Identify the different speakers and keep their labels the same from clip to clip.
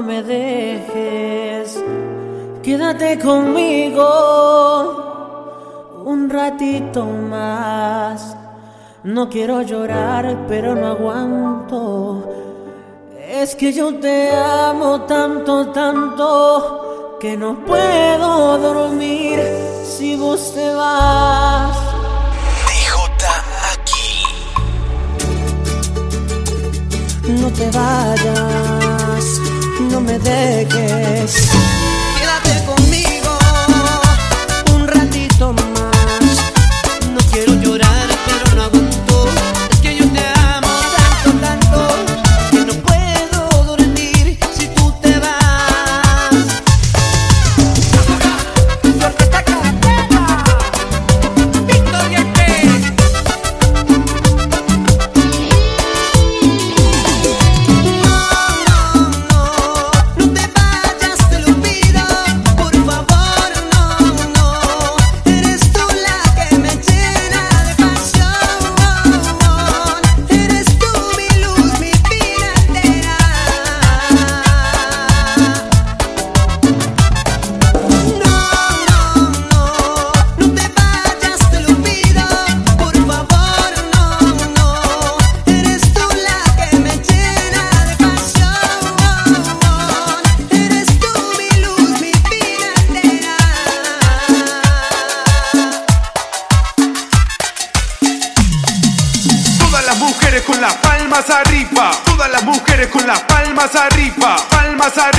Speaker 1: no me dejes. Quédate conmigo un ratito más. No quiero llorar, pero no aguanto. Es que yo te amo tanto, tanto, que no puedo dormir si vos te vas. no te vayas no me dejes. pasar.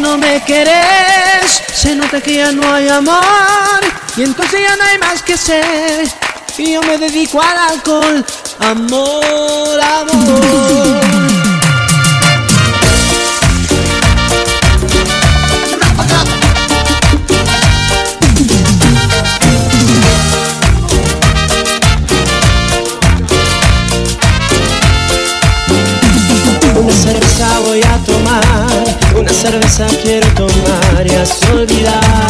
Speaker 1: no me querés, se nota que ya no hay amor y entonces ya no hay más que ser. Y yo me dedico al alcohol, amor, amor. quiero tomar y así.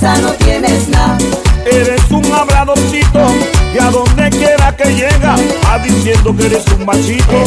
Speaker 1: no tienes nada. Eres un
Speaker 2: habladorcito y a donde
Speaker 3: quiera que llega, va diciendo que
Speaker 4: eres un
Speaker 5: machito.